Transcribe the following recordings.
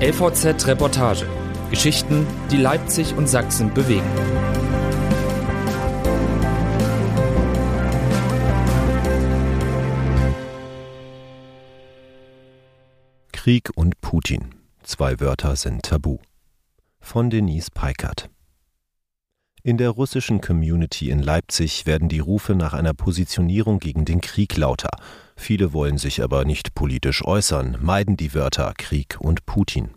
LVZ Reportage. Geschichten, die Leipzig und Sachsen bewegen. Krieg und Putin. Zwei Wörter sind tabu. Von Denise Peikert. In der russischen Community in Leipzig werden die Rufe nach einer Positionierung gegen den Krieg lauter. Viele wollen sich aber nicht politisch äußern, meiden die Wörter Krieg und Putin.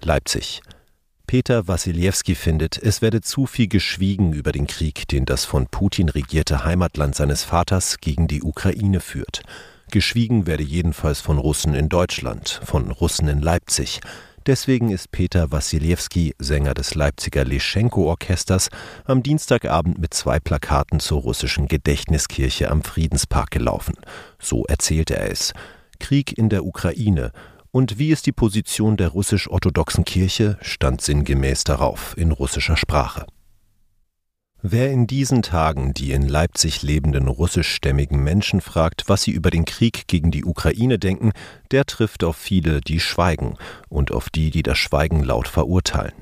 Leipzig. Peter Wassiljewski findet, es werde zu viel geschwiegen über den Krieg, den das von Putin regierte Heimatland seines Vaters gegen die Ukraine führt. Geschwiegen werde jedenfalls von Russen in Deutschland, von Russen in Leipzig. Deswegen ist Peter Wassiljewski, Sänger des Leipziger Leschenko-Orchesters, am Dienstagabend mit zwei Plakaten zur russischen Gedächtniskirche am Friedenspark gelaufen. So erzählte er es. Krieg in der Ukraine. Und wie ist die Position der russisch-orthodoxen Kirche? stand sinngemäß darauf in russischer Sprache. Wer in diesen Tagen die in Leipzig lebenden russischstämmigen Menschen fragt, was sie über den Krieg gegen die Ukraine denken, der trifft auf viele, die schweigen und auf die, die das Schweigen laut verurteilen.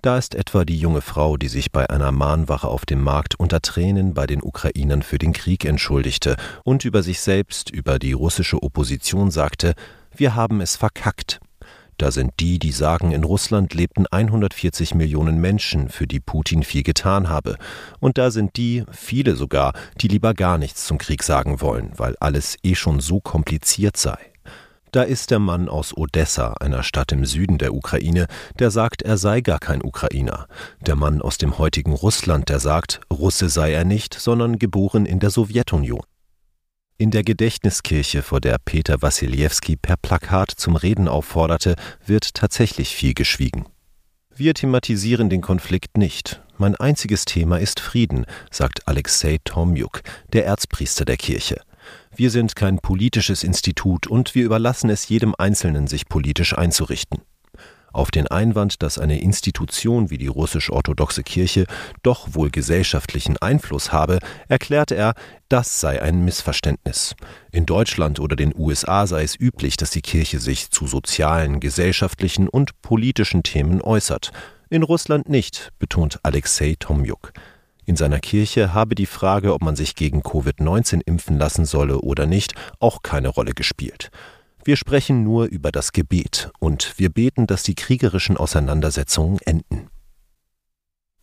Da ist etwa die junge Frau, die sich bei einer Mahnwache auf dem Markt unter Tränen bei den Ukrainern für den Krieg entschuldigte und über sich selbst, über die russische Opposition sagte, wir haben es verkackt. Da sind die, die sagen, in Russland lebten 140 Millionen Menschen, für die Putin viel getan habe. Und da sind die, viele sogar, die lieber gar nichts zum Krieg sagen wollen, weil alles eh schon so kompliziert sei. Da ist der Mann aus Odessa, einer Stadt im Süden der Ukraine, der sagt, er sei gar kein Ukrainer. Der Mann aus dem heutigen Russland, der sagt, Russe sei er nicht, sondern geboren in der Sowjetunion. In der Gedächtniskirche, vor der Peter Wassiljewski per Plakat zum Reden aufforderte, wird tatsächlich viel geschwiegen. Wir thematisieren den Konflikt nicht. Mein einziges Thema ist Frieden, sagt Alexei Tomjuk, der Erzpriester der Kirche. Wir sind kein politisches Institut und wir überlassen es jedem Einzelnen, sich politisch einzurichten. Auf den Einwand, dass eine Institution wie die russisch-orthodoxe Kirche doch wohl gesellschaftlichen Einfluss habe, erklärte er, das sei ein Missverständnis. In Deutschland oder den USA sei es üblich, dass die Kirche sich zu sozialen, gesellschaftlichen und politischen Themen äußert. In Russland nicht, betont Alexei Tomjuk. In seiner Kirche habe die Frage, ob man sich gegen Covid-19 impfen lassen solle oder nicht, auch keine Rolle gespielt. Wir sprechen nur über das Gebet und wir beten, dass die kriegerischen Auseinandersetzungen enden.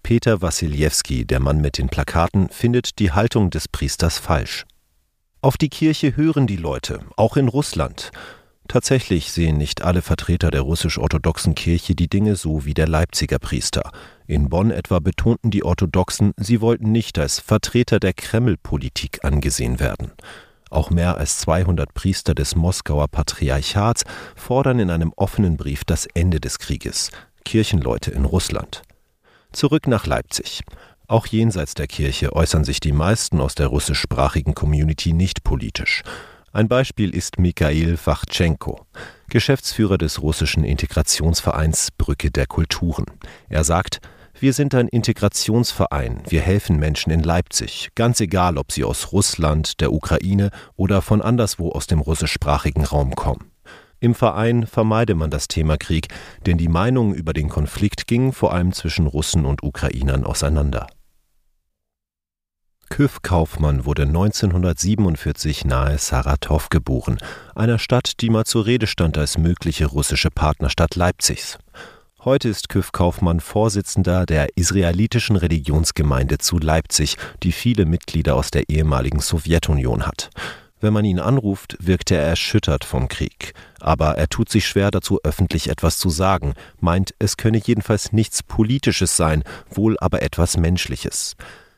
Peter Wassiljewski, der Mann mit den Plakaten, findet die Haltung des Priesters falsch. Auf die Kirche hören die Leute, auch in Russland. Tatsächlich sehen nicht alle Vertreter der russisch-orthodoxen Kirche die Dinge so wie der Leipziger Priester. In Bonn etwa betonten die Orthodoxen, sie wollten nicht als Vertreter der Kreml-Politik angesehen werden. Auch mehr als 200 Priester des Moskauer Patriarchats fordern in einem offenen Brief das Ende des Krieges. Kirchenleute in Russland. Zurück nach Leipzig. Auch jenseits der Kirche äußern sich die meisten aus der russischsprachigen Community nicht politisch. Ein Beispiel ist Mikhail Wachtschenko, Geschäftsführer des russischen Integrationsvereins Brücke der Kulturen. Er sagt, wir sind ein Integrationsverein. Wir helfen Menschen in Leipzig, ganz egal, ob sie aus Russland, der Ukraine oder von anderswo aus dem russischsprachigen Raum kommen. Im Verein vermeide man das Thema Krieg, denn die Meinungen über den Konflikt gingen vor allem zwischen Russen und Ukrainern auseinander. Küff Kaufmann wurde 1947 nahe Saratow geboren, einer Stadt, die mal zur Rede stand als mögliche russische Partnerstadt Leipzigs. Heute ist Küff Kaufmann Vorsitzender der israelitischen Religionsgemeinde zu Leipzig, die viele Mitglieder aus der ehemaligen Sowjetunion hat. Wenn man ihn anruft, wirkt er erschüttert vom Krieg. Aber er tut sich schwer dazu, öffentlich etwas zu sagen, meint, es könne jedenfalls nichts Politisches sein, wohl aber etwas Menschliches.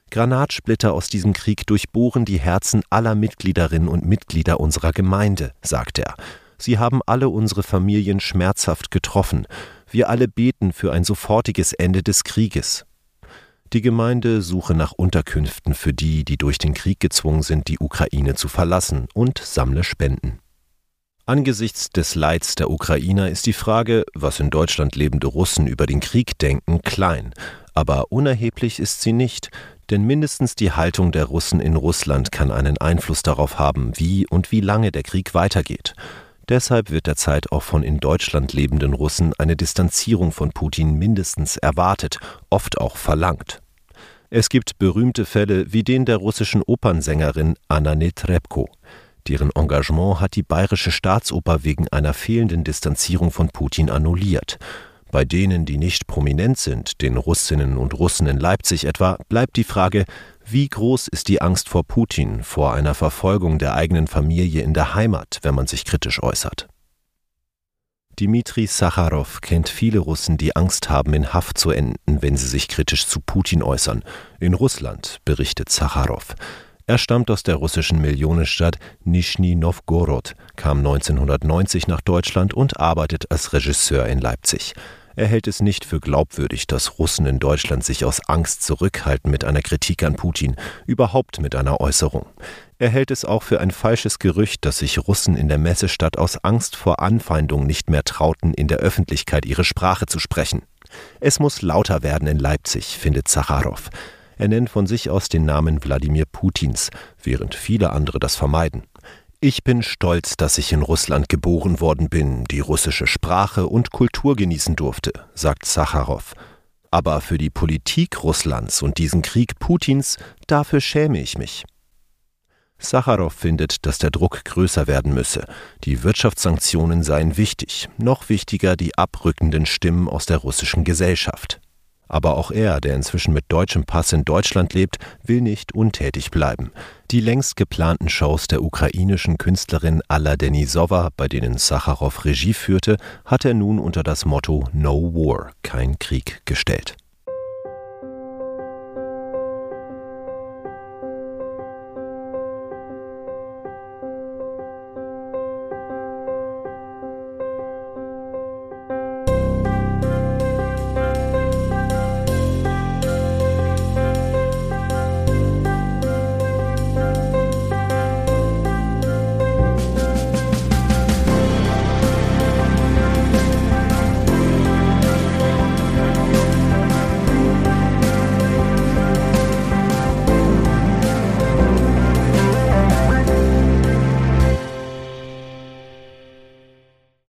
Granatsplitter aus diesem Krieg durchbohren die Herzen aller Mitgliederinnen und Mitglieder unserer Gemeinde, sagt er. Sie haben alle unsere Familien schmerzhaft getroffen. Wir alle beten für ein sofortiges Ende des Krieges. Die Gemeinde suche nach Unterkünften für die, die durch den Krieg gezwungen sind, die Ukraine zu verlassen, und sammle Spenden. Angesichts des Leids der Ukrainer ist die Frage, was in Deutschland lebende Russen über den Krieg denken, klein, aber unerheblich ist sie nicht, denn mindestens die Haltung der Russen in Russland kann einen Einfluss darauf haben, wie und wie lange der Krieg weitergeht. Deshalb wird derzeit auch von in Deutschland lebenden Russen eine Distanzierung von Putin mindestens erwartet, oft auch verlangt. Es gibt berühmte Fälle wie den der russischen Opernsängerin Anna Netrebko. Deren Engagement hat die Bayerische Staatsoper wegen einer fehlenden Distanzierung von Putin annulliert. Bei denen, die nicht prominent sind, den Russinnen und Russen in Leipzig etwa, bleibt die Frage, wie groß ist die Angst vor Putin, vor einer Verfolgung der eigenen Familie in der Heimat, wenn man sich kritisch äußert? Dmitri Sacharow kennt viele Russen, die Angst haben, in Haft zu enden, wenn sie sich kritisch zu Putin äußern. In Russland, berichtet Sacharow. Er stammt aus der russischen Millionenstadt Nischni Novgorod, kam 1990 nach Deutschland und arbeitet als Regisseur in Leipzig. Er hält es nicht für glaubwürdig, dass Russen in Deutschland sich aus Angst zurückhalten mit einer Kritik an Putin, überhaupt mit einer Äußerung. Er hält es auch für ein falsches Gerücht, dass sich Russen in der Messestadt aus Angst vor Anfeindung nicht mehr trauten, in der Öffentlichkeit ihre Sprache zu sprechen. Es muss lauter werden in Leipzig, findet Zacharow. Er nennt von sich aus den Namen Wladimir Putins, während viele andere das vermeiden. Ich bin stolz, dass ich in Russland geboren worden bin, die russische Sprache und Kultur genießen durfte, sagt Sacharow. Aber für die Politik Russlands und diesen Krieg Putins, dafür schäme ich mich. Sacharow findet, dass der Druck größer werden müsse. Die Wirtschaftssanktionen seien wichtig, noch wichtiger die abrückenden Stimmen aus der russischen Gesellschaft. Aber auch er, der inzwischen mit deutschem Pass in Deutschland lebt, will nicht untätig bleiben. Die längst geplanten Shows der ukrainischen Künstlerin Alla Denisova, bei denen Sacharow Regie führte, hat er nun unter das Motto No War, kein Krieg gestellt.